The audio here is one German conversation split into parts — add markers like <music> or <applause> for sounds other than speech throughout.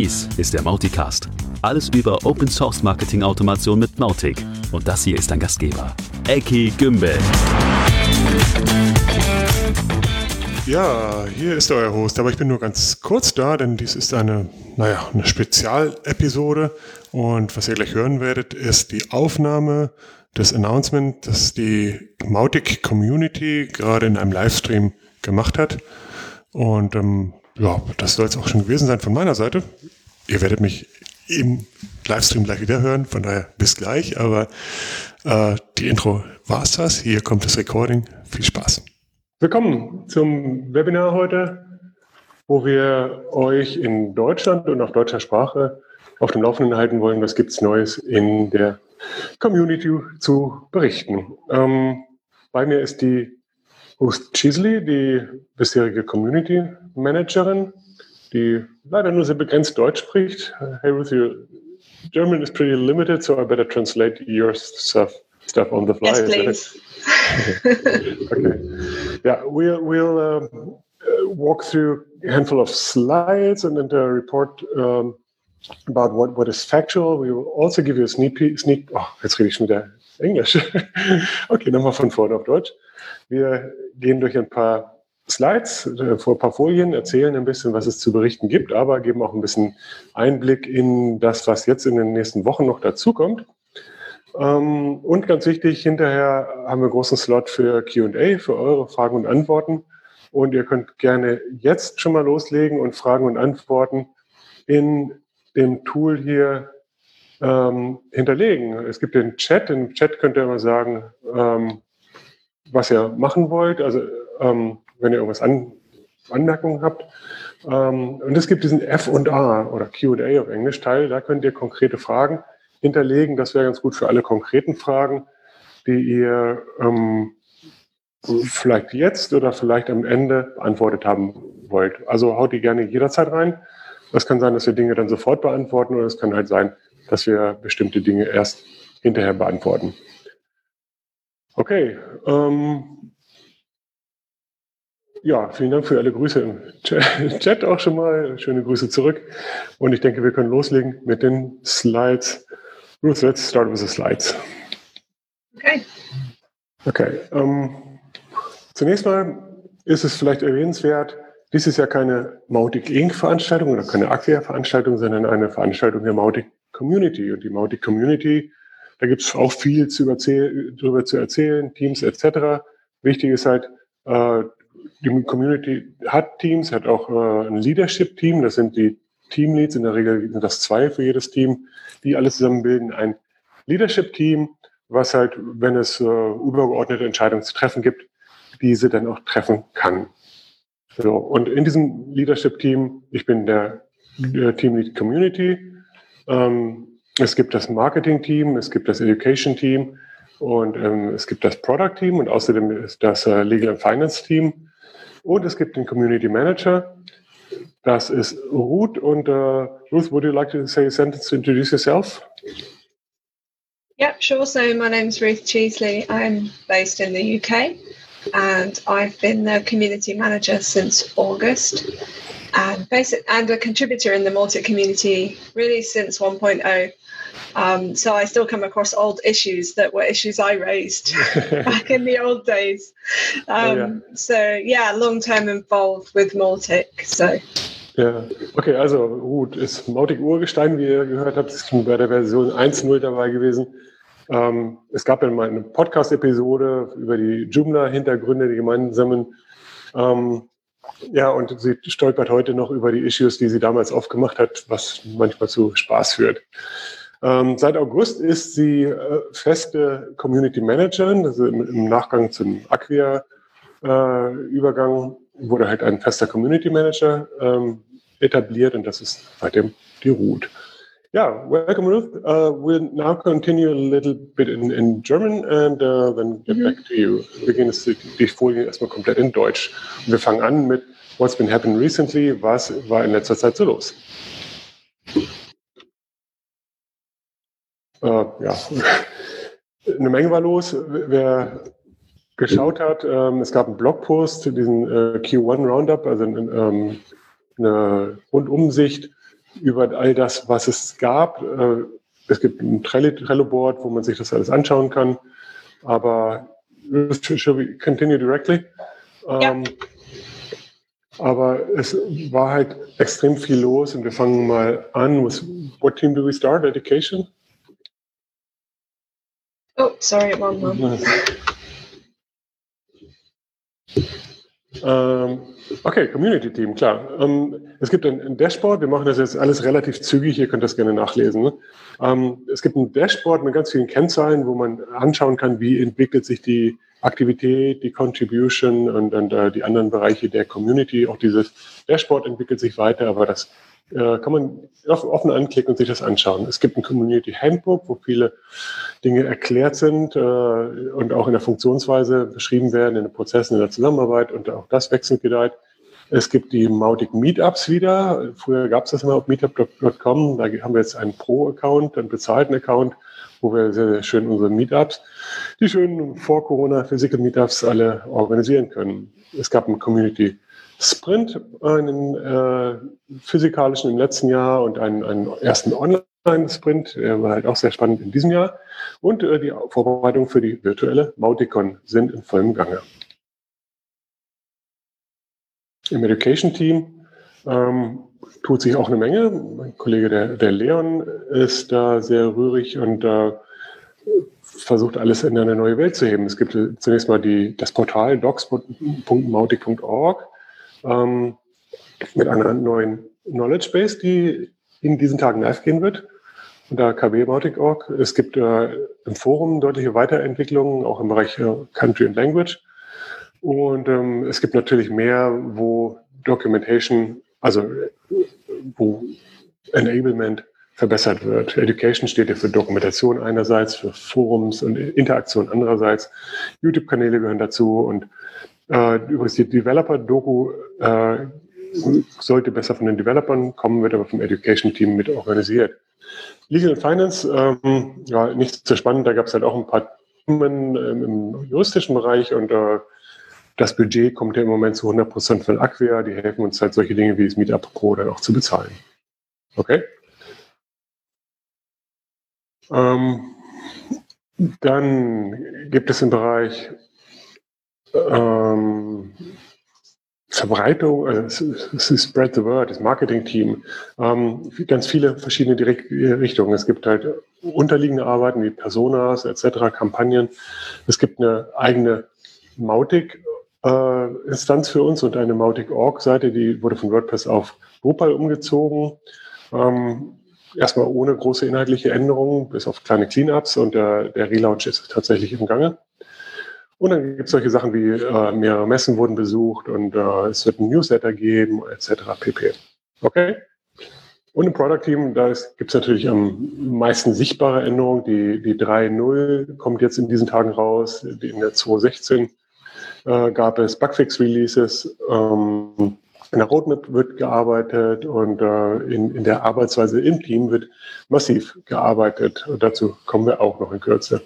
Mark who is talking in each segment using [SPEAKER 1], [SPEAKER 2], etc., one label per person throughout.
[SPEAKER 1] Dies ist der Mauticast. Alles über Open Source Marketing Automation mit Mautic. Und das hier ist dein Gastgeber, Eki Gümbel.
[SPEAKER 2] Ja, hier ist euer Host, aber ich bin nur ganz kurz da, denn dies ist eine, naja, eine Spezialepisode. Und was ihr gleich hören werdet, ist die Aufnahme des Announcement, das die Mautic Community gerade in einem Livestream gemacht hat. Und ähm, ja, das soll es auch schon gewesen sein von meiner Seite. Ihr werdet mich im Livestream gleich wieder hören, von daher bis gleich. Aber äh, die Intro war es das. Hier kommt das Recording. Viel Spaß. Willkommen zum Webinar heute, wo wir euch in Deutschland und auf deutscher Sprache auf dem Laufenden halten wollen, was gibt es Neues in der Community zu berichten. Ähm, bei mir ist die Ruth Chisley, die bisherige Community Managerin, die leider nur sehr begrenzt Deutsch spricht. Hey Ruth, your German is pretty limited, so I better translate your stuff stuff on the fly.
[SPEAKER 3] Yes, please. <laughs>
[SPEAKER 2] okay. Yeah, we'll we'll um, uh, walk through a handful of slides and then the report um, about what, what is factual. We will also give you a sneak peek. Sneak, oh, jetzt rede ich schon wieder Englisch. <laughs> okay, nochmal von vorne auf Deutsch. Wir gehen durch ein paar Slides, äh, vor ein paar Folien, erzählen ein bisschen, was es zu berichten gibt, aber geben auch ein bisschen Einblick in das, was jetzt in den nächsten Wochen noch dazukommt. Ähm, und ganz wichtig, hinterher haben wir einen großen Slot für QA, für eure Fragen und Antworten. Und ihr könnt gerne jetzt schon mal loslegen und Fragen und Antworten in dem Tool hier ähm, hinterlegen. Es gibt den Chat. Im Chat könnt ihr immer sagen, ähm, was ihr machen wollt. Also ähm, wenn ihr irgendwas an, Anmerkungen habt. Ähm, und es gibt diesen F und A oder QA auf Englisch Teil. Da könnt ihr konkrete Fragen hinterlegen. Das wäre ganz gut für alle konkreten Fragen, die ihr ähm, vielleicht jetzt oder vielleicht am Ende beantwortet haben wollt. Also haut die gerne jederzeit rein. Das kann sein, dass wir Dinge dann sofort beantworten oder es kann halt sein, dass wir bestimmte Dinge erst hinterher beantworten. Okay. Ähm, ja, vielen Dank für alle Grüße im <laughs> Chat auch schon mal. Schöne Grüße zurück. Und ich denke, wir können loslegen mit den Slides. Ruth, let's start with the slides.
[SPEAKER 3] Okay.
[SPEAKER 2] Okay. Ähm, zunächst mal ist es vielleicht erwähnenswert, dies ist ja keine Mautic Inc. Veranstaltung oder keine Acquia Veranstaltung, sondern eine Veranstaltung der Mautic Community. Und die Mautic Community, da gibt es auch viel zu darüber zu erzählen, Teams etc. Wichtig ist halt, äh, die Community hat Teams, hat auch äh, ein Leadership-Team, das sind die Teamleads, in der Regel sind das zwei für jedes Team, die alle zusammen bilden ein Leadership-Team, was halt, wenn es äh, übergeordnete Entscheidungen zu treffen gibt, diese dann auch treffen kann. So, und in diesem Leadership-Team, ich bin der, der Teamlead Community, es gibt das Marketing-Team, es gibt das Education-Team und ähm, es gibt das Product-Team und außerdem das äh, Legal and Finance-Team und es gibt den Community Manager. Das ist Ruth und uh, Ruth, would you like to say a sentence to introduce yourself?
[SPEAKER 3] Yeah, sure. So my name's Ruth Cheesley. I'm based in the UK. and I've been the community manager since August and basic and a contributor in the Maltic community really since 1.0. Um, so I still come across old issues that were issues I raised <laughs> back in the old days. Um, oh, yeah. So yeah, long term involved with Maltic. So.
[SPEAKER 2] Ja, okay, also gut, ist Mautic Urgestein, wie ihr gehört habt, ist bei der Version 1.0 dabei gewesen. Ähm, es gab dann mal eine Podcast-Episode über die Joomla-Hintergründe, die gemeinsamen. Ähm, ja, und sie stolpert heute noch über die Issues, die sie damals aufgemacht hat, was manchmal zu Spaß führt. Ähm, seit August ist sie äh, feste Community Managerin, also im, im Nachgang zum Acquia-Übergang äh, wurde halt ein fester Community Manager ähm, etabliert und das ist seitdem die Root. Yeah, welcome, Ruth. Uh, we'll now continue a little bit in, in German and uh, then get mhm. back to you. Wir beginnen die Folie erstmal komplett in Deutsch. Wir fangen an mit What's been happening recently? Was war in letzter Zeit so los? Uh, ja, <laughs> eine Menge war los. Wer geschaut hat, ähm, es gab einen Blogpost, diesen äh, Q1 Roundup, also ähm, eine Rundumsicht über all das, was es gab. Äh, es gibt ein Trello-Board, wo man sich das alles anschauen kann. Aber should we continue directly?
[SPEAKER 3] Ja.
[SPEAKER 2] Ähm, aber es war halt extrem viel los und wir fangen mal an. With, what team do we start? Education?
[SPEAKER 3] Oh, sorry, one moment. <laughs>
[SPEAKER 2] Ähm, okay, Community Team, klar. Ähm, es gibt ein, ein, Dashboard, wir machen das jetzt alles relativ zügig, ihr könnt das gerne nachlesen. Ne? Ähm, es gibt ein Dashboard mit ganz vielen Kennzahlen, wo man anschauen kann, wie entwickelt sich die Aktivität, die Contribution und, und äh, die anderen Bereiche der Community. Auch dieses Dashboard entwickelt sich weiter, aber das äh, kann man offen anklicken und sich das anschauen. Es gibt ein Community Handbook, wo viele Dinge erklärt sind äh, und auch in der Funktionsweise beschrieben werden, in den Prozessen, in der Zusammenarbeit und auch das wechselnd gedeiht. Es gibt die Mautic Meetups wieder. Früher gab es das immer auf meetup.com. Da haben wir jetzt einen Pro-Account, einen bezahlten Account, wo wir sehr, sehr schön unsere Meetups, die schönen vor Corona Physical Meetups alle organisieren können. Es gab einen Community Sprint, einen äh, physikalischen im letzten Jahr und einen, einen ersten Online-Sprint, der war halt auch sehr spannend in diesem Jahr. Und äh, die Vorbereitungen für die virtuelle Mauticon sind in vollem Gange. Im Education-Team ähm, tut sich auch eine Menge. Mein Kollege, der, der Leon, ist da sehr rührig und äh, versucht alles in eine neue Welt zu heben. Es gibt zunächst mal die, das Portal docs.mautic.org ähm, mit einer neuen Knowledge Base, die in diesen Tagen live gehen wird unter kb-mautic.org. Es gibt äh, im Forum deutliche Weiterentwicklungen, auch im Bereich äh, Country and Language. Und ähm, es gibt natürlich mehr, wo Documentation, also wo Enablement verbessert wird. Education steht ja für Dokumentation einerseits, für Forums und Interaktion andererseits. YouTube-Kanäle gehören dazu und äh, übrigens die Developer-Doku äh, sollte besser von den Developern kommen, wird aber vom Education-Team mit organisiert. Legal and Finance, ähm, ja, nicht so spannend, da gab es halt auch ein paar Themen ähm, im juristischen Bereich und äh, das Budget kommt ja im Moment zu 100 Prozent von Acquia. Die helfen uns halt solche Dinge wie das Meetup Pro dann auch zu bezahlen. Okay? Ähm, dann gibt es im Bereich ähm, Verbreitung, ist Spread the Word, das Marketing-Team, ähm, ganz viele verschiedene Direkt Richtungen. Es gibt halt unterliegende Arbeiten wie Personas etc., Kampagnen. Es gibt eine eigene Mautic äh, Instanz für uns und eine Mautic.org-Seite, die wurde von WordPress auf Drupal umgezogen. Ähm, erstmal ohne große inhaltliche Änderungen, bis auf kleine Cleanups und der, der Relaunch ist tatsächlich im Gange. Und dann gibt es solche Sachen wie äh, mehrere Messen wurden besucht und äh, es wird ein Newsletter geben, etc. pp. Okay? Und im Product Team, da gibt es natürlich am meisten sichtbare Änderungen. Die, die 3.0 kommt jetzt in diesen Tagen raus. In der 2.16 äh, gab es Bugfix-Releases. Ähm, in der Roadmap wird gearbeitet und äh, in, in der Arbeitsweise im Team wird massiv gearbeitet. Und dazu kommen wir auch noch in Kürze.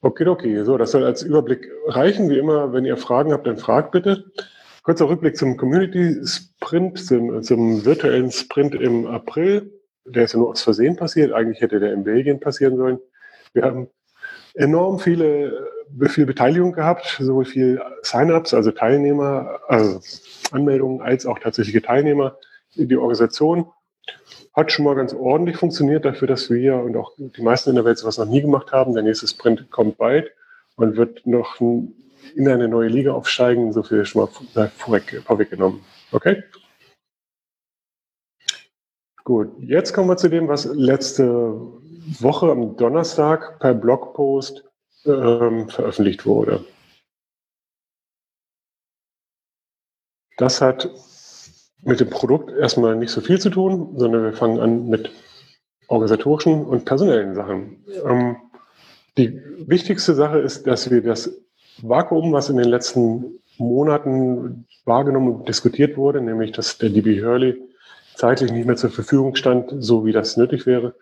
[SPEAKER 2] Okay, okay. So, das soll als Überblick reichen. Wie immer, wenn ihr Fragen habt, dann fragt bitte. Kurzer Rückblick zum Community Sprint, zum, zum virtuellen Sprint im April. Der ist ja nur aus Versehen passiert. Eigentlich hätte der in Belgien passieren sollen. Wir haben enorm viele, viel Beteiligung gehabt, sowohl viel Sign-ups, also Teilnehmer, also Anmeldungen, als auch tatsächliche Teilnehmer in die Organisation. Hat schon mal ganz ordentlich funktioniert dafür, dass wir und auch die meisten in der Welt sowas noch nie gemacht haben. Der nächste Sprint kommt bald und wird noch in eine neue Liga aufsteigen. So viel schon mal vorweg, vorweggenommen. Okay? Gut, jetzt kommen wir zu dem, was letzte Woche am Donnerstag per Blogpost ähm, veröffentlicht wurde. Das hat mit dem Produkt erstmal nicht so viel zu tun, sondern wir fangen an mit organisatorischen und personellen Sachen. Ähm, die wichtigste Sache ist, dass wir das Vakuum, was in den letzten Monaten wahrgenommen und diskutiert wurde, nämlich dass der DB Hurley zeitlich nicht mehr zur Verfügung stand, so wie das nötig wäre,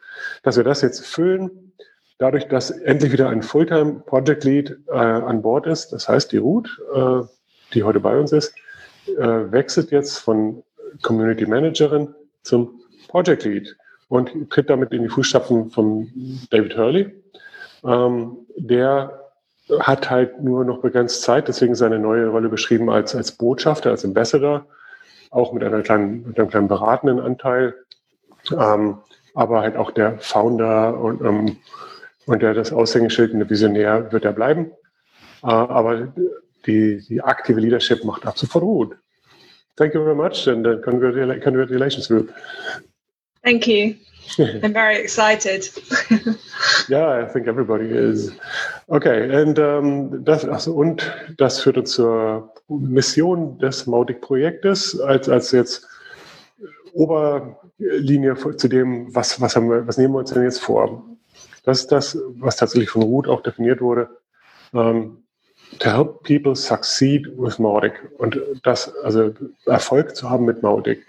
[SPEAKER 2] dass wir das jetzt füllen, dadurch, dass endlich wieder ein Fulltime Project Lead äh, an Bord ist. Das heißt, die Ruth, äh, die heute bei uns ist, äh, wechselt jetzt von Community Managerin zum Project Lead und tritt damit in die Fußstapfen von David Hurley. Ähm, der hat halt nur noch begrenzt Zeit, deswegen seine neue Rolle beschrieben als, als Botschafter, als Ambassador, auch mit, einer kleinen, mit einem kleinen beratenden Anteil, ähm, aber halt auch der Founder und, ähm, und der das Aushängeschild und der Visionär wird er bleiben. Äh, aber die, die aktive Leadership macht ab sofort gut. Thank you very much and uh, congratulations, Ruth.
[SPEAKER 3] Thank you. <laughs> I'm very excited. <laughs>
[SPEAKER 2] yeah, I think everybody is. Okay, and um, das, also, und das führt uns zur Mission des Mautic-Projektes als, als jetzt Oberlinie zu dem, was, was, haben wir, was nehmen wir uns denn jetzt vor? Das ist das, was tatsächlich von Ruth auch definiert wurde. Um, to help people succeed with Mautic und das, also Erfolg zu haben mit Mautic.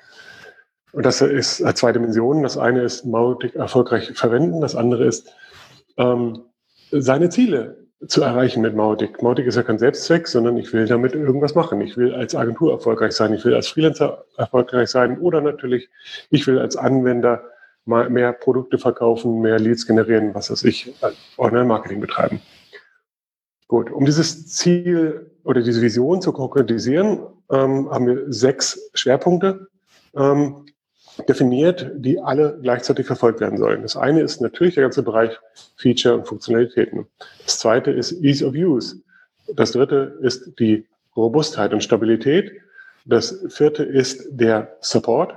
[SPEAKER 2] Und das ist zwei Dimensionen. Das eine ist Mautic erfolgreich verwenden, das andere ist ähm, seine Ziele zu erreichen mit Mautic. Mautic ist ja kein Selbstzweck, sondern ich will damit irgendwas machen. Ich will als Agentur erfolgreich sein, ich will als Freelancer erfolgreich sein oder natürlich, ich will als Anwender mal mehr Produkte verkaufen, mehr Leads generieren, was weiß ich, Online-Marketing betreiben. Gut, um dieses Ziel oder diese Vision zu konkretisieren, ähm, haben wir sechs Schwerpunkte ähm, definiert, die alle gleichzeitig verfolgt werden sollen. Das eine ist natürlich der ganze Bereich Feature und Funktionalitäten. Das zweite ist Ease of Use. Das dritte ist die Robustheit und Stabilität. Das vierte ist der Support.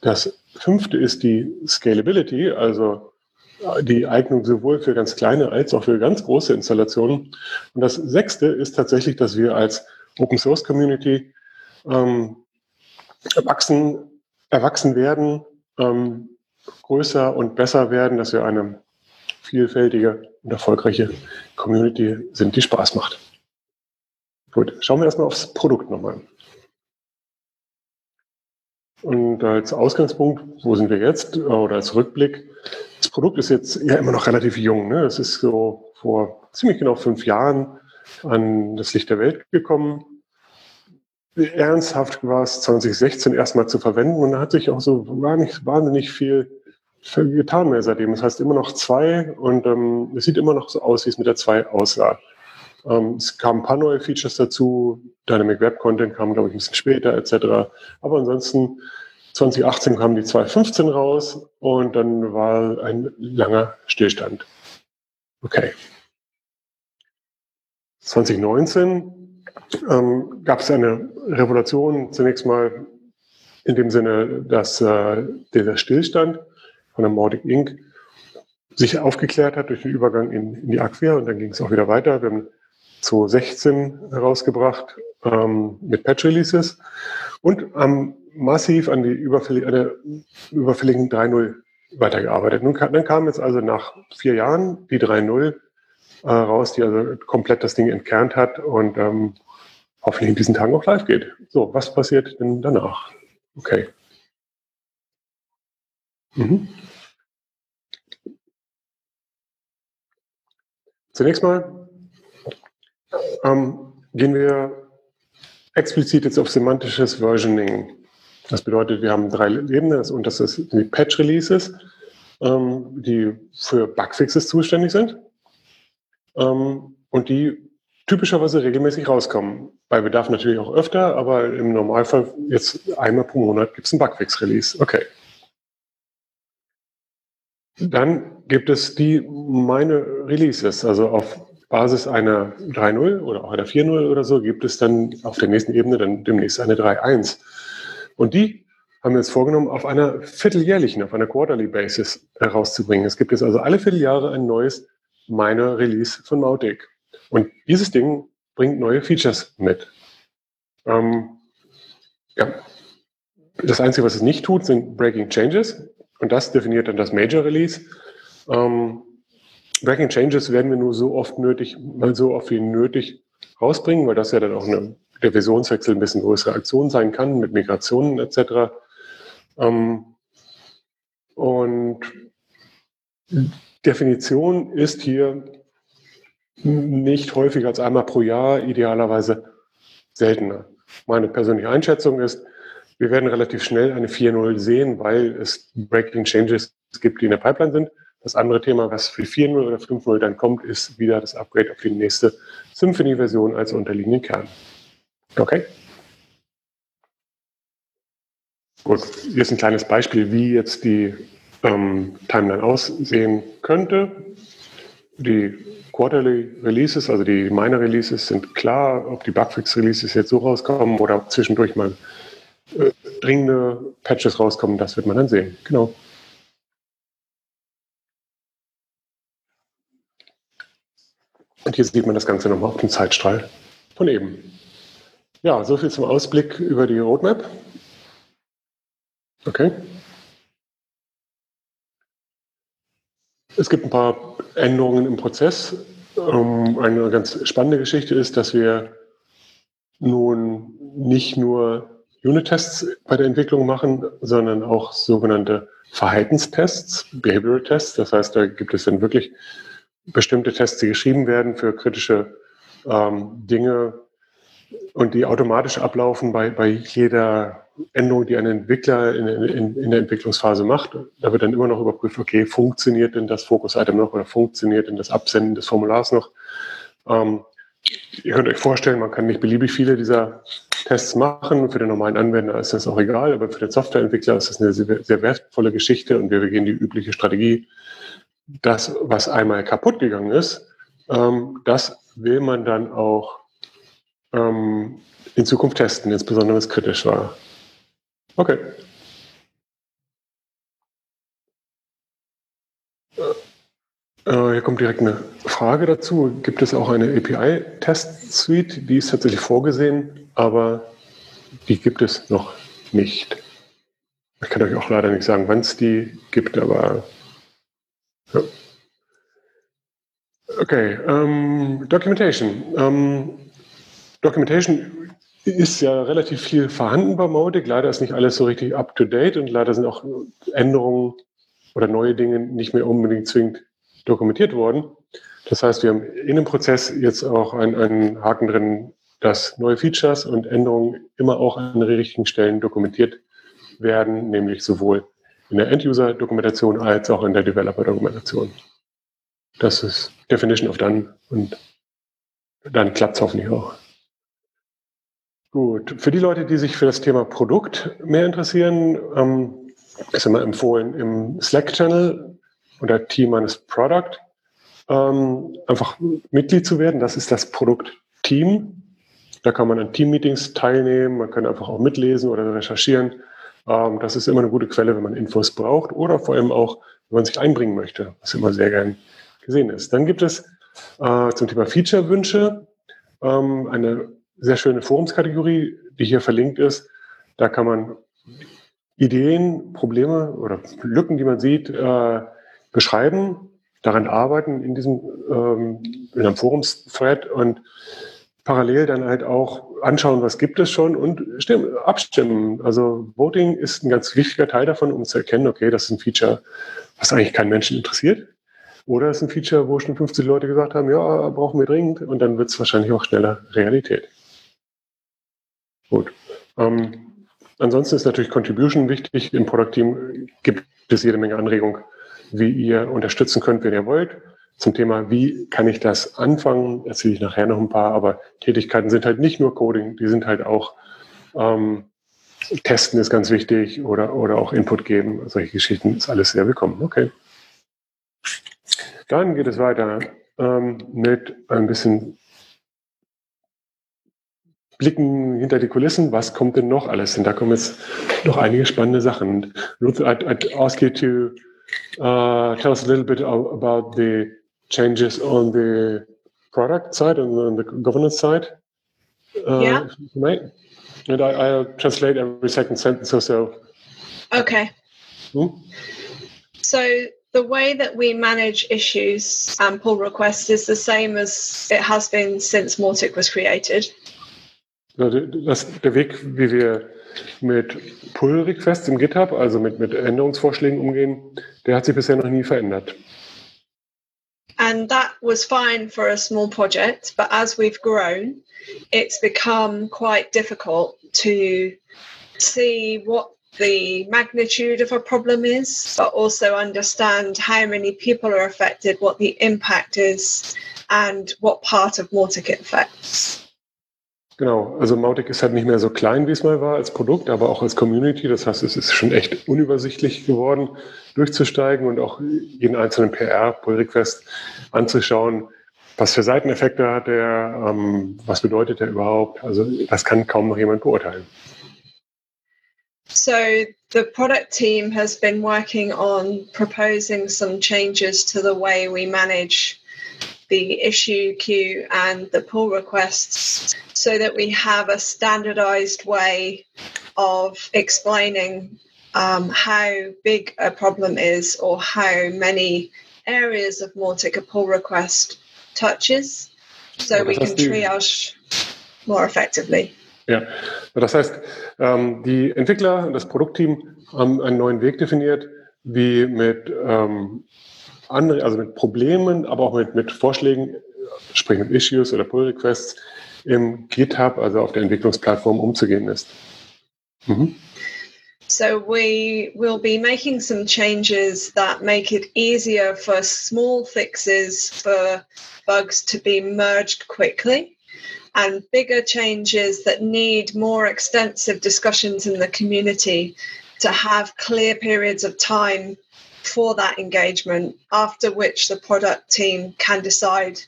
[SPEAKER 2] Das fünfte ist die Scalability, also die Eignung sowohl für ganz kleine als auch für ganz große Installationen. Und das sechste ist tatsächlich, dass wir als Open Source Community ähm, erwachsen, erwachsen werden, ähm, größer und besser werden, dass wir eine vielfältige und erfolgreiche Community sind, die Spaß macht. Gut, schauen wir erstmal aufs Produkt nochmal. Und als Ausgangspunkt, wo sind wir jetzt, oder als Rückblick, das Produkt ist jetzt ja immer noch relativ jung. Ne? Es ist so vor ziemlich genau fünf Jahren an das Licht der Welt gekommen. Ernsthaft war es 2016 erstmal zu verwenden und da hat sich auch so gar nicht wahnsinnig viel getan mehr seitdem. Das heißt immer noch zwei und ähm, es sieht immer noch so aus, wie es mit der zwei aussah. Ähm, es kamen ein paar neue Features dazu. Dynamic Web Content kam, glaube ich, ein bisschen später etc. Aber ansonsten 2018 kam die 215 raus und dann war ein langer Stillstand. Okay. 2019 ähm, gab es eine Revolution, zunächst mal in dem Sinne, dass äh, dieser Stillstand von der Mordic Inc. sich aufgeklärt hat durch den Übergang in, in die Acquia und dann ging es auch wieder weiter. Wir haben 2016 herausgebracht ähm, mit Patch Releases und am massiv an die überfällig, an der überfälligen 3.0 weitergearbeitet. Nun, dann kam jetzt also nach vier Jahren die 3.0 äh, raus, die also komplett das Ding entkernt hat und ähm, hoffentlich in diesen Tagen auch live geht. So, was passiert denn danach? Okay. Mhm. Zunächst mal ähm, gehen wir explizit jetzt auf semantisches Versioning das bedeutet, wir haben drei Ebenen und das ist die Patch-Releases, ähm, die für Bugfixes zuständig sind ähm, und die typischerweise regelmäßig rauskommen. Bei Bedarf natürlich auch öfter, aber im Normalfall jetzt einmal pro Monat gibt es ein Bugfix-Release. Okay. Dann gibt es die meine Releases, also auf Basis einer 3.0 oder auch einer 4.0 oder so gibt es dann auf der nächsten Ebene dann demnächst eine 3.1. Und die haben wir uns vorgenommen, auf einer vierteljährlichen, auf einer Quarterly Basis herauszubringen. Es gibt jetzt also alle Vierteljahre ein neues Minor Release von Mautic. Und dieses Ding bringt neue Features mit. Ähm, ja. Das Einzige, was es nicht tut, sind Breaking Changes. Und das definiert dann das Major Release. Ähm, Breaking Changes werden wir nur so oft nötig, mal so oft wie nötig rausbringen, weil das ja dann auch eine der Versionswechsel ein bisschen größere Aktion sein kann mit Migrationen etc. Ähm, und Definition ist hier nicht häufiger als einmal pro Jahr, idealerweise seltener. Meine persönliche Einschätzung ist, wir werden relativ schnell eine 4.0 sehen, weil es Breaking Changes gibt, die in der Pipeline sind. Das andere Thema, was für 4.0 oder 5.0 dann kommt, ist wieder das Upgrade auf die nächste Symphony-Version als unterliegenden Kern. Okay? Gut, hier ist ein kleines Beispiel, wie jetzt die ähm, Timeline aussehen könnte. Die Quarterly Releases, also die Minor Releases, sind klar. Ob die Bugfix Releases jetzt so rauskommen oder ob zwischendurch mal äh, dringende Patches rauskommen, das wird man dann sehen. Genau. Und hier sieht man das Ganze nochmal auf dem Zeitstrahl von eben. Ja, soviel zum Ausblick über die Roadmap. Okay. Es gibt ein paar Änderungen im Prozess. Ähm, eine ganz spannende Geschichte ist, dass wir nun nicht nur Unit-Tests bei der Entwicklung machen, sondern auch sogenannte Verhaltenstests, Behavioral Tests. Das heißt, da gibt es dann wirklich bestimmte Tests, die geschrieben werden für kritische ähm, Dinge und die automatisch ablaufen bei, bei jeder Änderung, die ein Entwickler in, in, in, der Entwicklungsphase macht. Da wird dann immer noch überprüft, okay, funktioniert denn das Focus-Item noch oder funktioniert denn das Absenden des Formulars noch? Ähm, ihr könnt euch vorstellen, man kann nicht beliebig viele dieser Tests machen. Für den normalen Anwender ist das auch egal, aber für den Softwareentwickler ist das eine sehr, sehr wertvolle Geschichte und wir begehen die übliche Strategie. Das, was einmal kaputt gegangen ist, ähm, das will man dann auch ähm, in Zukunft testen, insbesondere wenn es kritisch war. Okay. Äh, hier kommt direkt eine Frage dazu. Gibt es auch eine API-Test-Suite? Die ist tatsächlich vorgesehen, aber die gibt es noch nicht. Ich kann euch auch leider nicht sagen, wann es die gibt, aber ja. Okay, ähm, Documentation. Ähm, Documentation ist ja relativ viel vorhanden bei Mautic. Leider ist nicht alles so richtig up-to-date und leider sind auch Änderungen oder neue Dinge nicht mehr unbedingt zwingend dokumentiert worden. Das heißt, wir haben in dem Prozess jetzt auch einen, einen Haken drin, dass neue Features und Änderungen immer auch an den richtigen Stellen dokumentiert werden, nämlich sowohl in der End-User-Dokumentation als auch in der Developer-Dokumentation. Das ist Definition of Done und dann klappt es hoffentlich auch. Gut, für die Leute, die sich für das Thema Produkt mehr interessieren, ähm, ist immer empfohlen, im Slack-Channel unter Team eines Product ähm, einfach Mitglied zu werden. Das ist das Produkt-Team. Da kann man an Team-Meetings teilnehmen, man kann einfach auch mitlesen oder recherchieren. Ähm, das ist immer eine gute Quelle, wenn man Infos braucht oder vor allem auch, wenn man sich einbringen möchte, was immer sehr gern gesehen ist. Dann gibt es äh, zum Thema Feature-Wünsche ähm, eine sehr schöne Forumskategorie, die hier verlinkt ist. Da kann man Ideen, Probleme oder Lücken, die man sieht, äh, beschreiben, daran arbeiten in diesem ähm, in einem Forums-Thread und parallel dann halt auch anschauen, was gibt es schon und stimmen, abstimmen. Also Voting ist ein ganz wichtiger Teil davon, um zu erkennen, okay, das ist ein Feature, was eigentlich keinen Menschen interessiert. Oder es ist ein Feature, wo schon 50 Leute gesagt haben, ja, brauchen wir dringend und dann wird es wahrscheinlich auch schneller Realität. Gut. Ähm, ansonsten ist natürlich Contribution wichtig. Im Product Team gibt es jede Menge Anregungen, wie ihr unterstützen könnt, wenn ihr wollt. Zum Thema, wie kann ich das anfangen, erzähle ich nachher noch ein paar, aber Tätigkeiten sind halt nicht nur Coding, die sind halt auch ähm, Testen ist ganz wichtig oder, oder auch Input geben. Solche Geschichten ist alles sehr willkommen. Okay. Dann geht es weiter ähm, mit ein bisschen blicken hinter die Kulissen, was kommt denn noch alles? Und da kommen jetzt noch einige spannende Sachen. Ruth, I'd, I'd ask you to uh, tell us a little bit about the changes on the product side and on the governance side.
[SPEAKER 3] Uh, yeah.
[SPEAKER 2] And I, I'll translate every second sentence or so.
[SPEAKER 3] Okay.
[SPEAKER 2] Hmm?
[SPEAKER 3] So the way that we manage issues and pull requests is the same as it has been since Mortic was created.
[SPEAKER 2] Das, der Weg, wie wir mit Pull-Requests im GitHub, also mit, mit Änderungsvorschlägen umgehen, der hat sich bisher noch nie verändert.
[SPEAKER 3] And that was fine for a small project, but as we've grown, it's become quite difficult to see what the magnitude of a problem is, but also understand how many people are affected, what the impact is, and what part of Mautic it affects.
[SPEAKER 2] Genau, also Mautic ist halt nicht mehr so klein, wie es mal war als Produkt, aber auch als Community. Das heißt, es ist schon echt unübersichtlich geworden, durchzusteigen und auch jeden einzelnen PR, Pull-Request anzuschauen. Was für Seiteneffekte hat er? Ähm, was bedeutet er überhaupt? Also das kann kaum noch jemand beurteilen.
[SPEAKER 3] So the product team has been working on proposing some changes to the way we manage the issue queue and the pull requests so that we have a standardized way of explaining um, how big a problem is or how many areas of Mautic a pull request touches so we can triage more effectively.
[SPEAKER 2] Ja, das heißt, ähm, die Entwickler und das Produktteam haben einen neuen Weg definiert, wie mit ähm, andere, also mit Problemen, aber auch mit, mit Vorschlägen, sprich mit Issues oder Pull Requests im GitHub, also auf der Entwicklungsplattform umzugehen ist. Mhm.
[SPEAKER 3] So we will be making some changes that make it easier for small fixes for bugs to be merged quickly and bigger changes that need more extensive discussions in the community to have clear periods of time for that engagement, after which the product team can decide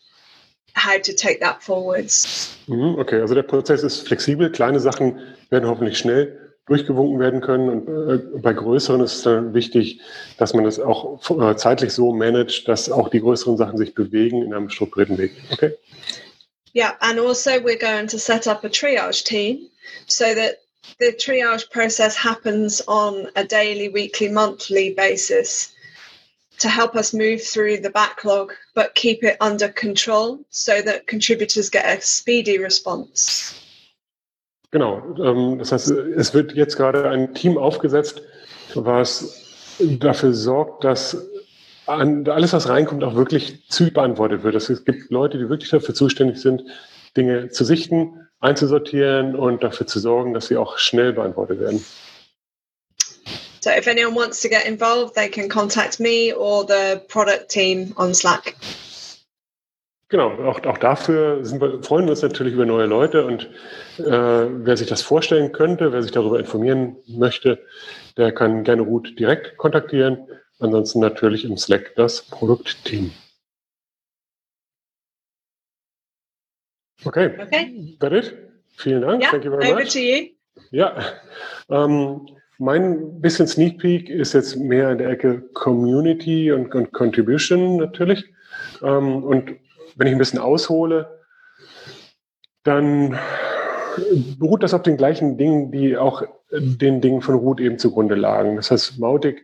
[SPEAKER 3] how to take that forwards.
[SPEAKER 2] Mhm, okay, also der Prozess ist flexibel. Kleine Sachen werden hoffentlich schnell durchgewunken werden können. Und äh, bei größeren ist es dann wichtig, dass man das auch äh, zeitlich so managt, dass auch die größeren Sachen sich bewegen in einem strukturierten Weg. Okay?
[SPEAKER 3] Yeah, and also we're going to set up a triage team so that the triage process happens on a daily, weekly, monthly basis to help us move through the backlog, but keep it under control so that contributors get a speedy response.
[SPEAKER 2] Genau, ähm, das heißt, es wird jetzt gerade ein Team aufgesetzt, was dafür sorgt, dass alles, was reinkommt, auch wirklich zügig beantwortet wird. Es gibt Leute, die wirklich dafür zuständig sind, Dinge zu sichten, einzusortieren und dafür zu sorgen, dass sie auch schnell beantwortet werden.
[SPEAKER 3] So if anyone wants to get involved, they can contact me or the product team on Slack.
[SPEAKER 2] Genau, auch, auch dafür sind wir, freuen wir uns natürlich über neue Leute und äh, wer sich das vorstellen könnte, wer sich darüber informieren möchte, der kann gerne Ruth direkt kontaktieren. Ansonsten natürlich im Slack das Produktteam. Okay. Okay. That it? Vielen Dank.
[SPEAKER 3] Yeah, Thank you very much. To you.
[SPEAKER 2] Ja. Ähm, mein bisschen Sneak Peek ist jetzt mehr in der Ecke Community und, und Contribution natürlich. Ähm, und wenn ich ein bisschen aushole, dann beruht das auf den gleichen Dingen, die auch den Dingen von Root eben zugrunde lagen. Das heißt, Mautic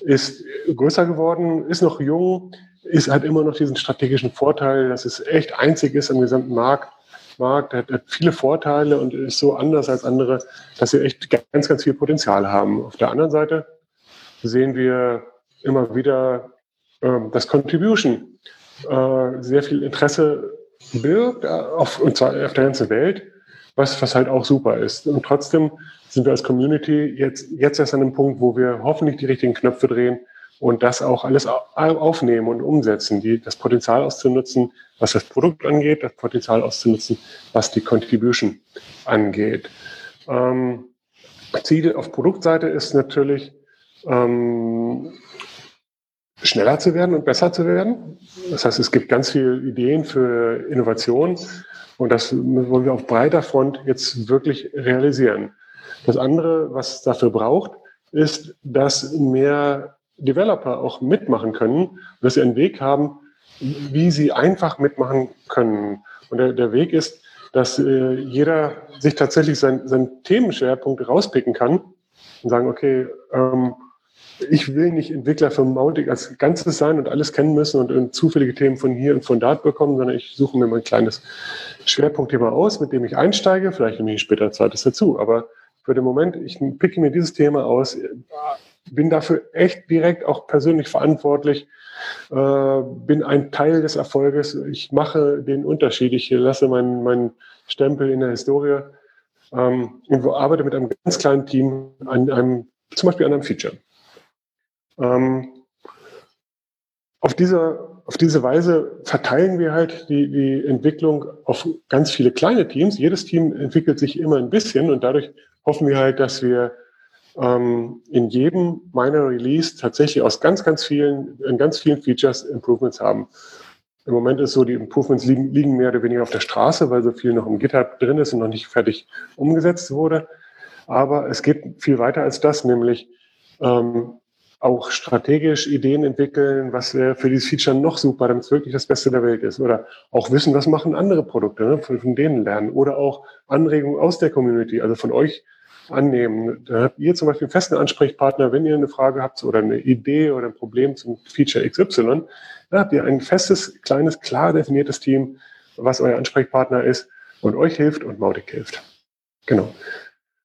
[SPEAKER 2] ist größer geworden, ist noch jung, ist halt immer noch diesen strategischen Vorteil, dass es echt einzig ist im gesamten Markt. Markt hat, hat viele Vorteile und ist so anders als andere, dass sie echt ganz, ganz viel Potenzial haben. Auf der anderen Seite sehen wir immer wieder, ähm, dass Contribution äh, sehr viel Interesse birgt, äh, auf, und zwar auf der ganzen Welt, was, was halt auch super ist. Und trotzdem sind wir als Community jetzt, jetzt erst an einem Punkt, wo wir hoffentlich die richtigen Knöpfe drehen, und das auch alles aufnehmen und umsetzen, die, das Potenzial auszunutzen, was das Produkt angeht, das Potenzial auszunutzen, was die Contribution angeht. Ähm, Ziel auf Produktseite ist natürlich, ähm, schneller zu werden und besser zu werden. Das heißt, es gibt ganz viele Ideen für Innovation und das wollen wir auf breiter Front jetzt wirklich realisieren. Das andere, was dafür braucht, ist, dass mehr Developer auch mitmachen können, dass sie einen Weg haben, wie sie einfach mitmachen können. Und der, der Weg ist, dass äh, jeder sich tatsächlich seinen sein Themenschwerpunkt rauspicken kann und sagen, okay, ähm, ich will nicht Entwickler für Mautic als Ganzes sein und alles kennen müssen und, zufällige Themen von hier und von dort bekommen, sondern ich suche mir mein kleines Schwerpunktthema aus, mit dem ich einsteige. Vielleicht nehme ich später zweites dazu. Aber für den Moment, ich picke mir dieses Thema aus, bin dafür echt direkt auch persönlich verantwortlich, äh, bin ein Teil des Erfolges. Ich mache den Unterschied. Ich lasse meinen, meinen Stempel in der Historie. ähm, und arbeite mit einem ganz kleinen Team an einem, zum Beispiel an einem Feature. Ähm, auf diese, auf diese Weise verteilen wir halt die, die Entwicklung auf ganz viele kleine Teams. Jedes Team entwickelt sich immer ein bisschen und dadurch hoffen wir halt, dass wir ähm, in jedem meiner Release tatsächlich aus ganz, ganz vielen, in ganz vielen Features Improvements haben. Im Moment ist so, die Improvements liegen, liegen mehr oder weniger auf der Straße, weil so viel noch im GitHub drin ist und noch nicht fertig umgesetzt wurde. Aber es geht viel weiter als das, nämlich ähm, auch strategisch Ideen entwickeln, was wäre für dieses Feature noch super, damit es wirklich das Beste der Welt ist. Oder auch wissen, was machen andere Produkte, ne? von denen lernen. Oder auch Anregungen aus der Community, also von euch annehmen. Da habt ihr zum Beispiel einen festen Ansprechpartner, wenn ihr eine Frage habt oder eine Idee oder ein Problem zum Feature XY, da habt ihr ein festes, kleines, klar definiertes Team, was euer Ansprechpartner ist und euch hilft und Mautic hilft. Genau.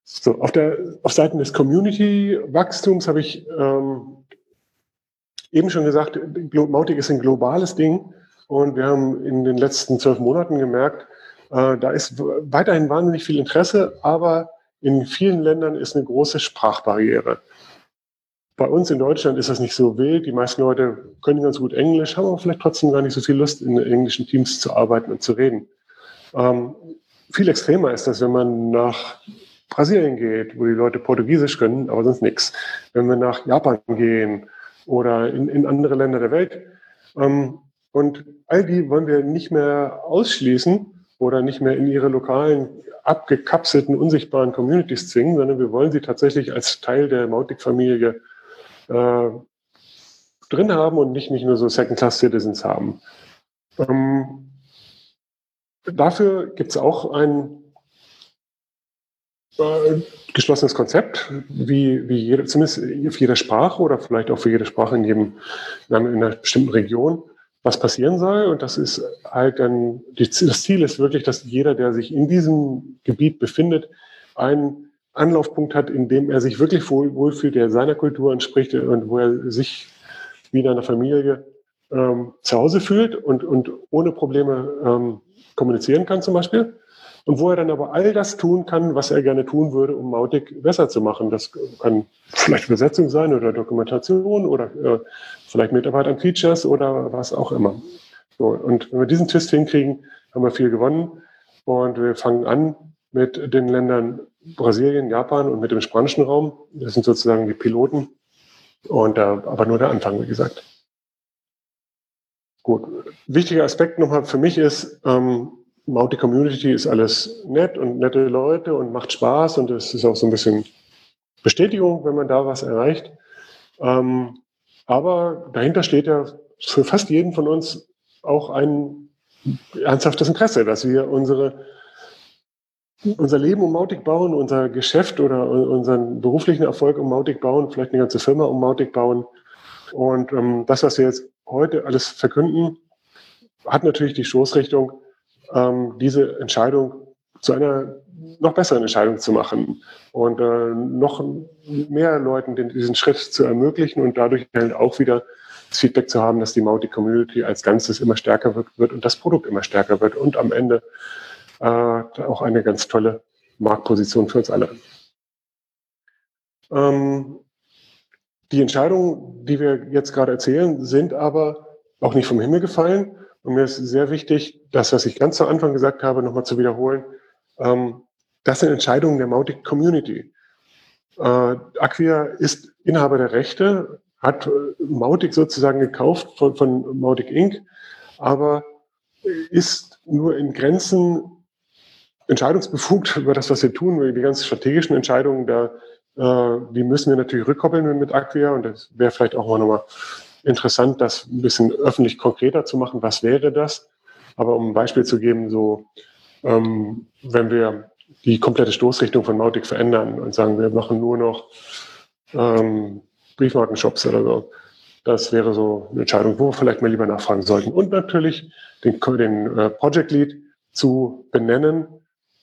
[SPEAKER 2] So, auf, der, auf Seiten des Community-Wachstums habe ich ähm, eben schon gesagt, Mautic ist ein globales Ding und wir haben in den letzten zwölf Monaten gemerkt, äh, da ist weiterhin wahnsinnig viel Interesse, aber in vielen Ländern ist eine große Sprachbarriere. Bei uns in Deutschland ist das nicht so wild. Die meisten Leute können ganz gut Englisch, haben aber vielleicht trotzdem gar nicht so viel Lust, in englischen Teams zu arbeiten und zu reden. Ähm, viel extremer ist das, wenn man nach Brasilien geht, wo die Leute Portugiesisch können, aber sonst nichts. Wenn wir nach Japan gehen oder in, in andere Länder der Welt. Ähm, und all die wollen wir nicht mehr ausschließen oder nicht mehr in ihre lokalen, abgekapselten, unsichtbaren Communities zwingen, sondern wir wollen sie tatsächlich als Teil der Mautic-Familie äh, drin haben und nicht, nicht nur so Second-Class-Citizens haben. Ähm, dafür gibt es auch ein äh, geschlossenes Konzept, wie, wie jede, zumindest für jede Sprache oder vielleicht auch für jede Sprache in, jedem, in einer bestimmten Region, was passieren soll. Und das ist halt dann, das Ziel ist wirklich, dass jeder, der sich in diesem Gebiet befindet, einen Anlaufpunkt hat, in dem er sich wirklich wohl, wohlfühlt, der seiner Kultur entspricht und wo er sich wie in einer Familie ähm, zu Hause fühlt und, und ohne Probleme ähm, kommunizieren kann zum Beispiel und wo er dann aber all das tun kann, was er gerne tun würde, um Mautic besser zu machen. Das kann vielleicht Übersetzung sein oder Dokumentation oder äh, vielleicht Mitarbeit an Features oder was auch immer. So, und wenn wir diesen Twist hinkriegen, haben wir viel gewonnen. Und wir fangen an mit den Ländern Brasilien, Japan und mit dem spanischen Raum. Das sind sozusagen die Piloten. Und äh, aber nur der Anfang, wie gesagt. Gut. Wichtiger Aspekt nochmal für mich ist, ähm, Mauti Community ist alles nett und nette Leute und macht Spaß und es ist auch so ein bisschen Bestätigung, wenn man da was erreicht. Ähm, aber dahinter steht ja für fast jeden von uns auch ein ernsthaftes Interesse, dass wir unsere, unser Leben um Mautic bauen, unser Geschäft oder unseren beruflichen Erfolg um Mautic bauen, vielleicht eine ganze Firma um Mautic bauen. Und ähm, das, was wir jetzt heute alles verkünden, hat natürlich die Stoßrichtung, ähm, diese Entscheidung zu einer noch besseren Entscheidung zu machen und äh, noch mehr Leuten den, diesen Schritt zu ermöglichen und dadurch halt auch wieder das Feedback zu haben, dass die Mauti Community als Ganzes immer stärker wird, wird und das Produkt immer stärker wird und am Ende äh, auch eine ganz tolle Marktposition für uns alle. Ähm, die Entscheidungen, die wir jetzt gerade erzählen, sind aber auch nicht vom Himmel gefallen, und mir ist sehr wichtig, das, was ich ganz zu Anfang gesagt habe, nochmal zu wiederholen. Ähm, das sind Entscheidungen der Mautic Community. Äh, Acquia ist Inhaber der Rechte, hat äh, Mautic sozusagen gekauft von, von Mautic Inc., aber ist nur in Grenzen entscheidungsbefugt über das, was wir tun. Die ganz strategischen Entscheidungen, da, äh, die müssen wir natürlich rückkoppeln mit Acquia und das wäre vielleicht auch mal nochmal interessant, das ein bisschen öffentlich konkreter zu machen. Was wäre das? Aber um ein Beispiel zu geben, so ähm, wenn wir die komplette Stoßrichtung von Mautic verändern und sagen, wir machen nur noch ähm, Briefmarkenshops oder so, das wäre so eine Entscheidung, wo wir vielleicht mal lieber nachfragen sollten. Und natürlich den, den äh, Project Lead zu benennen.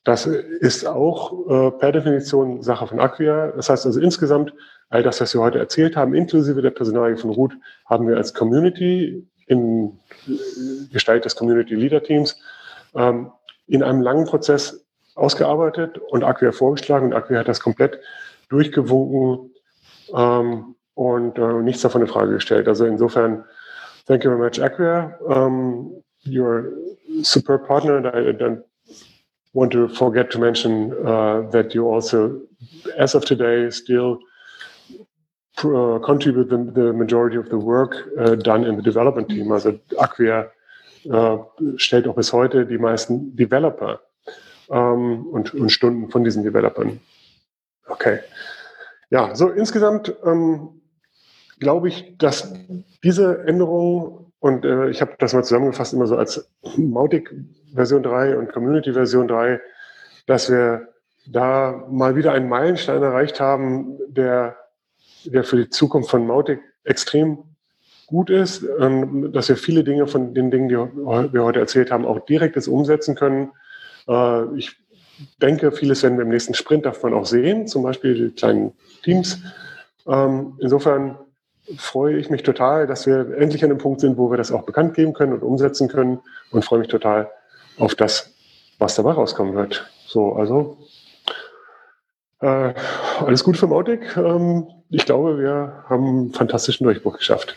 [SPEAKER 2] Das ist auch äh, per Definition Sache von Acquia. Das heißt also insgesamt All das, was wir heute erzählt haben, inklusive der Personalie von Ruth, haben wir als Community in Gestalt des Community Leader Teams ähm, in einem langen Prozess ausgearbeitet und Acquia vorgeschlagen und Acquia hat das komplett durchgewunken ähm, und äh, nichts davon in Frage gestellt. Also insofern, thank you very much, Acquia. Um, you're a superb partner and I don't want to forget to mention uh, that you also, as of today, still uh, contribute the, the, majority of the work uh, done in the development team. Also Acquia uh, stellt auch bis heute die meisten Developer ähm, und, und, Stunden von diesen Developern. Okay. Ja, so insgesamt ähm, glaube ich, dass diese Änderungen, und äh, ich habe das mal zusammengefasst immer so als Mautic Version 3 und Community Version 3, dass wir da mal wieder einen Meilenstein erreicht haben, der, der für die Zukunft von Mautic extrem gut ist, ähm, dass wir viele Dinge von den Dingen, die wir heute erzählt haben, auch direkt jetzt umsetzen können. Äh, ich denke, vieles werden wir im nächsten Sprint davon auch sehen, zum Beispiel die kleinen Teams. Ähm, insofern freue ich mich total, dass wir endlich an dem Punkt sind, wo wir das auch bekannt geben können und umsetzen können und freue mich total auf das, was dabei rauskommen wird. So, also äh, alles Gute für Mautic. Ähm, ich glaube, wir haben einen fantastischen Durchbruch geschafft.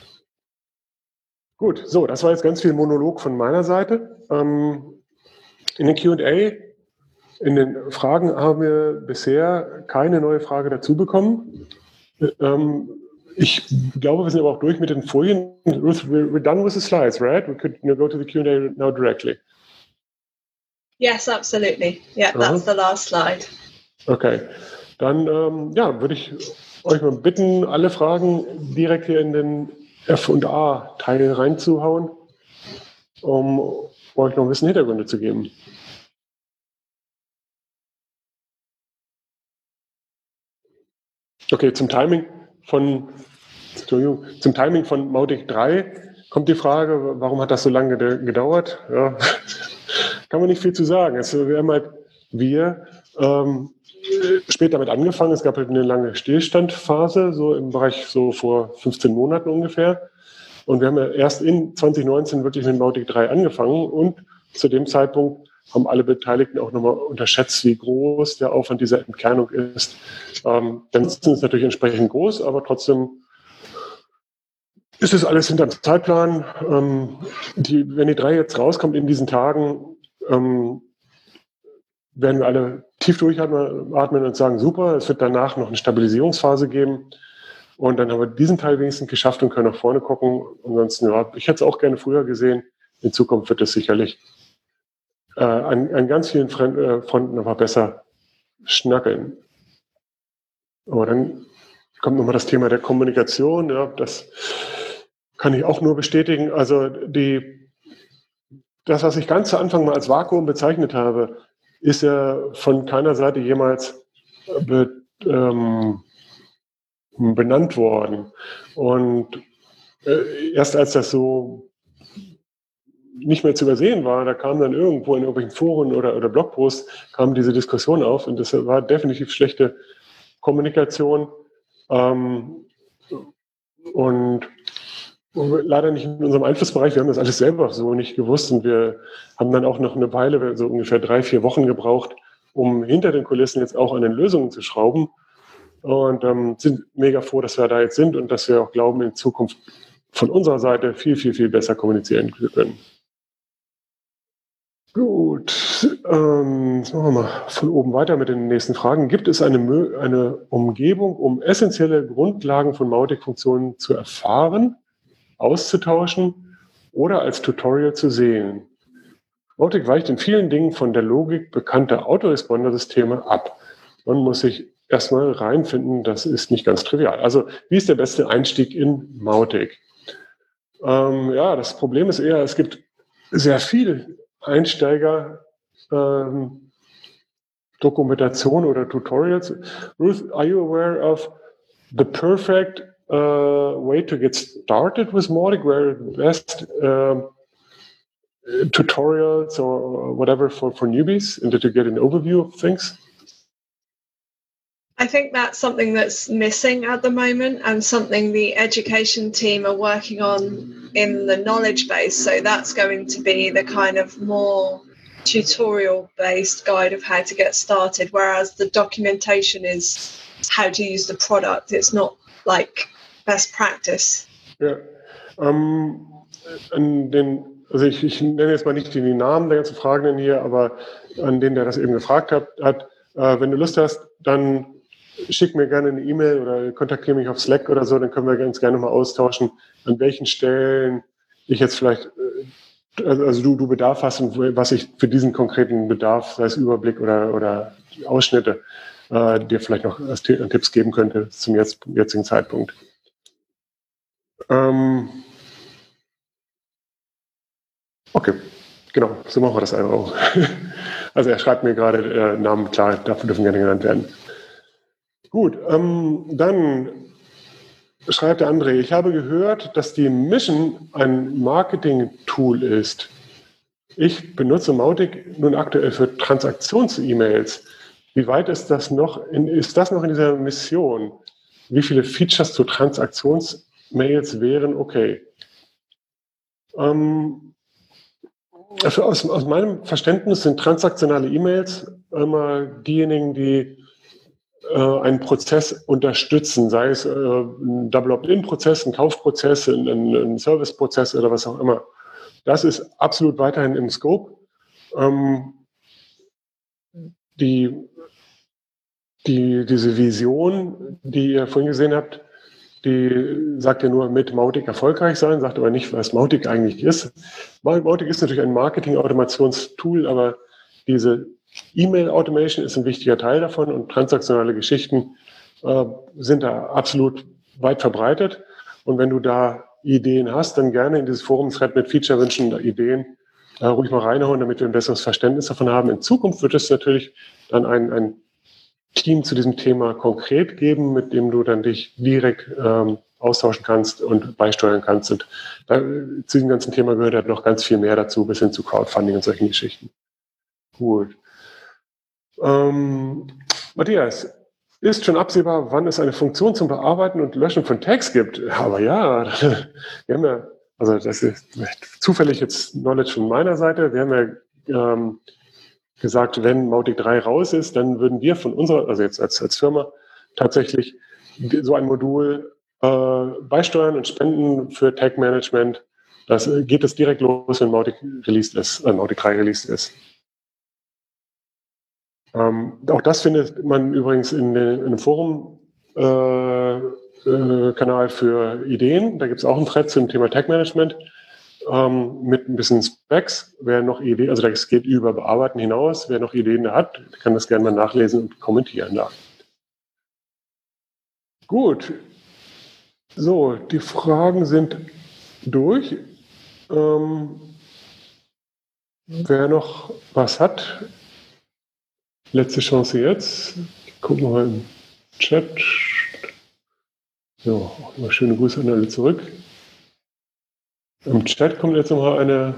[SPEAKER 2] Gut, so, das war jetzt ganz viel Monolog von meiner Seite. Ähm, in den QA, in den Fragen haben wir bisher keine neue Frage dazu bekommen. Ähm, ich glaube, wir sind aber auch durch mit den Folien. Ruth, we're done with the slides, right? We could go to the Q&A now directly.
[SPEAKER 3] Yes, absolutely. Yeah, that's uh -huh. the last slide.
[SPEAKER 2] Okay, dann ähm, ja, würde ich euch mal bitten, alle Fragen direkt hier in den FA-Teil reinzuhauen, um euch noch ein bisschen Hintergründe zu geben. Okay, zum Timing von, zum Timing von Mautic 3 kommt die Frage, warum hat das so lange gedauert? Ja, <laughs> kann man nicht viel zu sagen. Es, wir haben halt, wir ähm, spät damit angefangen. Es gab halt eine lange Stillstandphase, so im Bereich so vor 15 Monaten ungefähr. Und wir haben ja erst in 2019 wirklich mit Mautic 3 angefangen und zu dem Zeitpunkt haben alle Beteiligten auch nochmal unterschätzt, wie groß der Aufwand dieser Entkernung ist. Ähm, dann sind es natürlich entsprechend groß, aber trotzdem ist es alles hinter dem Zeitplan. Ähm, die, wenn die drei jetzt rauskommt in diesen Tagen, ähm, werden wir alle tief durchatmen und sagen, super, es wird danach noch eine Stabilisierungsphase geben. Und dann haben wir diesen Teil wenigstens geschafft und können nach vorne gucken. Ansonsten, ja, ich hätte es auch gerne früher gesehen. In Zukunft wird es sicherlich äh, an, an ganz vielen äh, Fronten aber besser schnackeln. Aber dann kommt nochmal das Thema der Kommunikation. Ja, das kann ich auch nur bestätigen. Also die, das, was ich ganz zu Anfang mal als Vakuum bezeichnet habe, ist ja von keiner Seite jemals be, ähm, benannt worden. Und äh, erst als das so nicht mehr zu übersehen war, da kam dann irgendwo in irgendwelchen Foren oder, oder Blogposts kam diese Diskussion auf und das war definitiv schlechte Kommunikation ähm, und leider nicht in unserem Einflussbereich. Wir haben das alles selber so nicht gewusst und wir haben dann auch noch eine Weile, so ungefähr drei, vier Wochen gebraucht, um hinter den Kulissen jetzt auch an den Lösungen zu schrauben und ähm, sind mega froh, dass wir da jetzt sind und dass wir auch glauben, in Zukunft von unserer Seite viel, viel, viel besser kommunizieren können. Gut, ähm, jetzt machen wir mal von oben weiter mit den nächsten Fragen. Gibt es eine, eine Umgebung, um essentielle Grundlagen von Mautic-Funktionen zu erfahren, auszutauschen oder als Tutorial zu sehen? Mautic weicht in vielen Dingen von der Logik bekannter Autoresponder-Systeme ab. Man muss sich erstmal reinfinden, das ist nicht ganz trivial. Also, wie ist der beste Einstieg in Mautic? Ähm, ja, das Problem ist eher, es gibt sehr viel Einsteiger ähm, Dokumentation oder Tutorials. Ruth, are you aware of the perfect uh, way to get started with Mautic, where the best um, tutorials or whatever for, for newbies and to get an overview of things?
[SPEAKER 3] I think that's something that's missing at the moment and something the education team are working on in the knowledge base. So that's going to be the kind of more tutorial based guide of how to get started, whereas the documentation is how to use the product. It's not like best practice.
[SPEAKER 2] Ja. Ähm, an den, also ich, ich nenne jetzt mal nicht die Namen der ganzen Fragenden hier, aber an den, der das eben gefragt hat, hat äh, wenn du Lust hast, dann schick mir gerne eine E-Mail oder kontaktiere mich auf Slack oder so, dann können wir ganz gerne mal austauschen, an welchen Stellen ich jetzt vielleicht, äh, also, also du, du Bedarf hast und was ich für diesen konkreten Bedarf, sei es Überblick oder, oder Ausschnitte, äh, dir vielleicht noch als Tipps geben könnte zum jetzigen Zeitpunkt. Ähm okay, genau, so machen wir das einfach auch. <laughs> Also er schreibt mir gerade äh, Namen, klar, dafür dürfen gerne genannt werden. Gut, ähm, dann schreibt der André, ich habe gehört, dass die Mission ein Marketing-Tool ist. Ich benutze Mautic nun aktuell für Transaktions-E-Mails. Wie weit ist das noch in, ist das noch in dieser Mission? Wie viele Features zu Transaktions-Mails wären okay? Ähm, also aus, aus, meinem Verständnis sind transaktionale E-Mails immer diejenigen, die äh, einen Prozess unterstützen, sei es äh, ein Double Opt-in-Prozess, ein Kaufprozess, ein, ein Service-Prozess oder was auch immer. Das ist absolut weiterhin im Scope. Ähm, die, die, diese Vision, die ihr vorhin gesehen habt, die sagt ja nur mit Mautic erfolgreich sein, sagt aber nicht, was Mautic eigentlich ist. Mautic ist natürlich ein Marketing-Automationstool, aber diese E-Mail-Automation ist ein wichtiger Teil davon und transaktionale Geschichten äh, sind da absolut weit verbreitet. Und wenn du da Ideen hast, dann gerne in dieses Forum-Thread mit Feature-Wünschen, Ideen äh, ruhig mal reinhauen, damit wir ein besseres Verständnis davon haben. In Zukunft wird es natürlich dann ein, ein Team zu diesem Thema konkret geben, mit dem du dann dich direkt ähm, austauschen kannst und beisteuern kannst. Und da, zu diesem ganzen Thema gehört halt noch ganz viel mehr dazu, bis hin zu Crowdfunding und solchen Geschichten. Gut. Ähm, Matthias, ist schon absehbar, wann es eine Funktion zum Bearbeiten und Löschen von Tags gibt? Aber ja, <laughs> wir haben ja, also das ist zufällig jetzt Knowledge von meiner Seite. Wir haben ja ähm, gesagt, wenn Mautic 3 raus ist, dann würden wir von unserer, also jetzt als, als Firma, tatsächlich so ein Modul äh, beisteuern und spenden für Tag Management. Das äh, geht es direkt los, wenn Mautic released ist, äh, Mautic 3 released ist. Ähm, auch das findet man übrigens in, in einem Forum-Kanal äh, äh, für Ideen. Da gibt es auch einen Thread zum Thema Tag Management ähm, mit ein bisschen Specs. Wer noch Ideen, also das geht über Bearbeiten hinaus. Wer noch Ideen hat, kann das gerne mal nachlesen und kommentieren da. Gut. So, die Fragen sind durch. Ähm, wer noch was hat, Letzte Chance jetzt. Gucken wir mal im Chat. So, auch immer schöne Grüße an alle zurück. Im Chat kommt jetzt nochmal eine,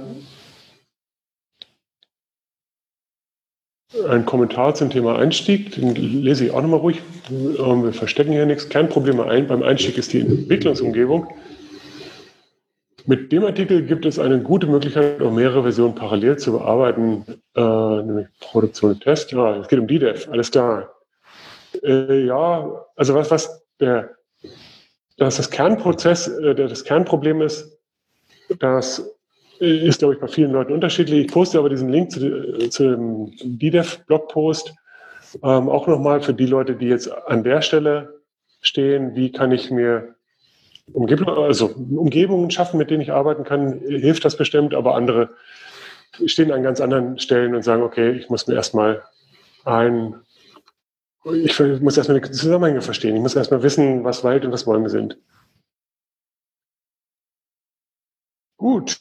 [SPEAKER 2] ein Kommentar zum Thema Einstieg. Den lese ich auch nochmal ruhig. Ähm, wir verstecken hier nichts. Kernproblem beim Einstieg ist die Entwicklungsumgebung. Mit dem Artikel gibt es eine gute Möglichkeit, auch mehrere Versionen parallel zu bearbeiten, äh, nämlich Produktion und Test. Ja, es geht um DDEV, alles klar. Äh, ja, also was, was der, dass das Kernprozess, äh, das Kernproblem ist, das ist, glaube ich, bei vielen Leuten unterschiedlich. Ich poste aber diesen Link zu, zu dem DDEV-Blogpost ähm, auch nochmal für die Leute, die jetzt an der Stelle stehen. Wie kann ich mir Umgebung, also Umgebungen schaffen, mit denen ich arbeiten kann, hilft das bestimmt, aber andere stehen an ganz anderen Stellen und sagen, okay, ich muss mir erstmal ein, ich muss erstmal die Zusammenhänge verstehen, ich muss erstmal wissen, was Wald und was Bäume sind. Gut,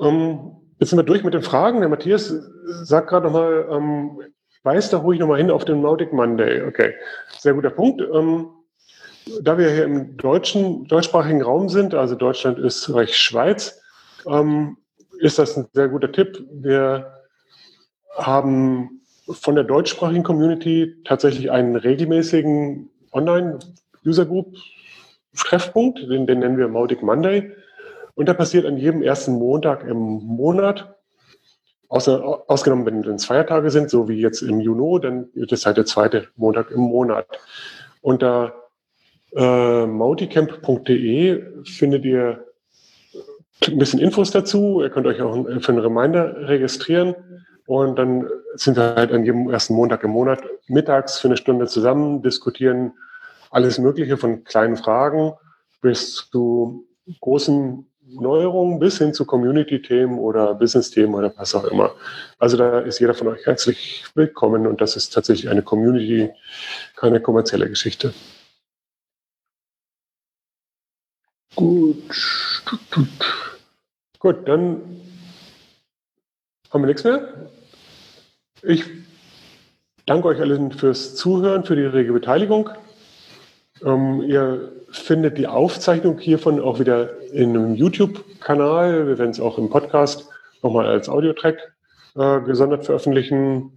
[SPEAKER 2] ähm, jetzt sind wir durch mit den Fragen. Der Matthias sagt gerade nochmal, ähm, weist da ruhig nochmal hin auf den Nautic Monday. Okay, sehr guter Punkt. Ähm, da wir hier im deutschen, deutschsprachigen Raum sind, also Deutschland, Österreich, Schweiz, ähm, ist das ein sehr guter Tipp. Wir haben von der deutschsprachigen Community tatsächlich einen regelmäßigen Online-User-Group-Treffpunkt, den, den nennen wir Mautic Monday. Und da passiert an jedem ersten Montag im Monat Außer, ausgenommen, wenn es Feiertage sind, so wie jetzt im Juni, dann wird es halt der zweite Montag im Monat. Unter äh, mauticamp.de findet ihr ein bisschen Infos dazu. Ihr könnt euch auch für einen Reminder registrieren. Und dann sind wir halt an jedem ersten Montag im Monat mittags für eine Stunde zusammen, diskutieren alles Mögliche von kleinen Fragen bis zu großen Neuerungen bis hin zu Community-Themen oder Business-Themen oder was auch immer. Also da ist jeder von euch herzlich willkommen und das ist tatsächlich eine Community, keine kommerzielle Geschichte. Gut. Gut, dann haben wir nichts mehr. Ich danke euch allen fürs Zuhören, für die rege Beteiligung. Ähm, ihr findet die Aufzeichnung hiervon auch wieder in einem YouTube-Kanal. Wir werden es auch im Podcast nochmal als Audiotrack äh, gesondert veröffentlichen.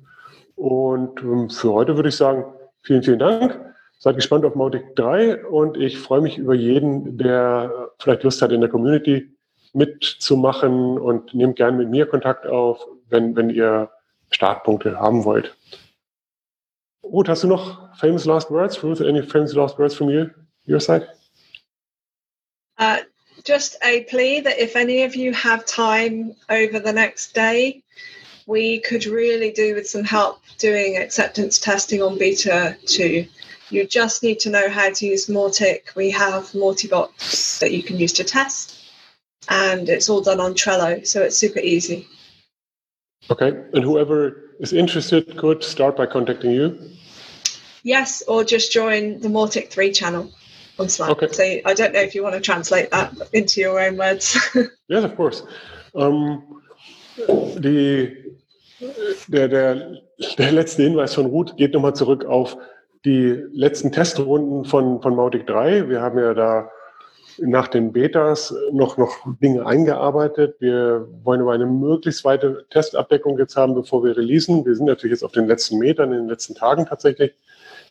[SPEAKER 2] Und ähm, für heute würde ich sagen, vielen, vielen Dank. Seid gespannt auf Mautic 3 und ich freue mich über jeden, der vielleicht Lust hat, in der Community mitzumachen und nehmt gerne mit mir Kontakt auf, wenn, wenn ihr Startpunkte haben wollt. Ruth, hast du noch famous last words? Ruth, any famous last words from you, your side?
[SPEAKER 3] Uh, just a plea that if any of you have time over the next day, we could really do with some help doing acceptance testing on beta 2. You just need to know how to use Mautic. We have Multibox that you can use to test, and it's all done on Trello, so it's super easy.
[SPEAKER 2] Okay, and whoever is interested could start by contacting you?
[SPEAKER 3] Yes, or just join the Mortic 3 channel on Slack. Okay. So I don't know if you want to translate that into your own words. <laughs>
[SPEAKER 2] yes, of course. Um, die, der, der, der letzte Hinweis von Ruth geht nochmal zurück auf die letzten Testrunden von, von Mautic 3. Wir haben ja da nach den Betas noch, noch Dinge eingearbeitet. Wir wollen aber eine möglichst weite Testabdeckung jetzt haben, bevor wir releasen. Wir sind natürlich jetzt auf den letzten Metern, in den letzten Tagen tatsächlich.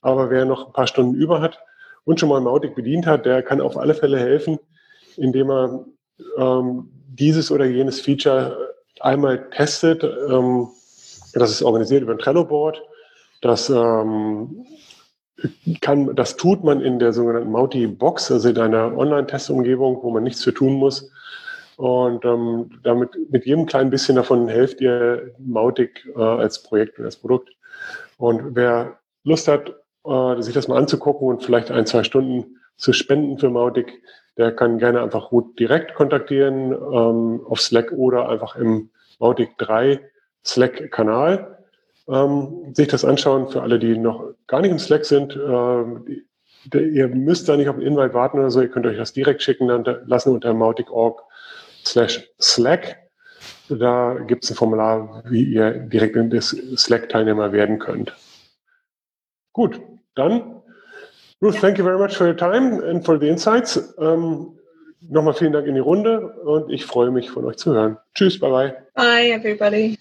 [SPEAKER 2] Aber wer noch ein paar Stunden über hat und schon mal Mautic bedient hat, der kann auf alle Fälle helfen, indem er ähm, dieses oder jenes Feature einmal testet. Ähm, das ist organisiert über ein Trello-Board. Das ähm, kann, das tut man in der sogenannten Mauti-Box, also in einer Online-Testumgebung, wo man nichts für tun muss. Und ähm, damit mit jedem kleinen bisschen davon helft ihr Mautic äh, als Projekt und als Produkt. Und wer Lust hat, äh, sich das mal anzugucken und vielleicht ein, zwei Stunden zu spenden für Mautic, der kann gerne einfach Ruth direkt kontaktieren ähm, auf Slack oder einfach im Mautic 3 Slack-Kanal ähm, sich das anschauen für alle, die noch gar nicht im Slack sind. Die, ihr müsst da nicht auf den Invite warten oder so, ihr könnt euch das direkt schicken lassen unter mautic.org slash Slack. Da gibt es ein Formular, wie ihr direkt in das Slack-Teilnehmer werden könnt. Gut, dann Ruth, thank you very much for your time and for the insights. Ähm, Nochmal vielen Dank in die Runde und ich freue mich von euch zu hören. Tschüss, bye bye.
[SPEAKER 3] Bye everybody.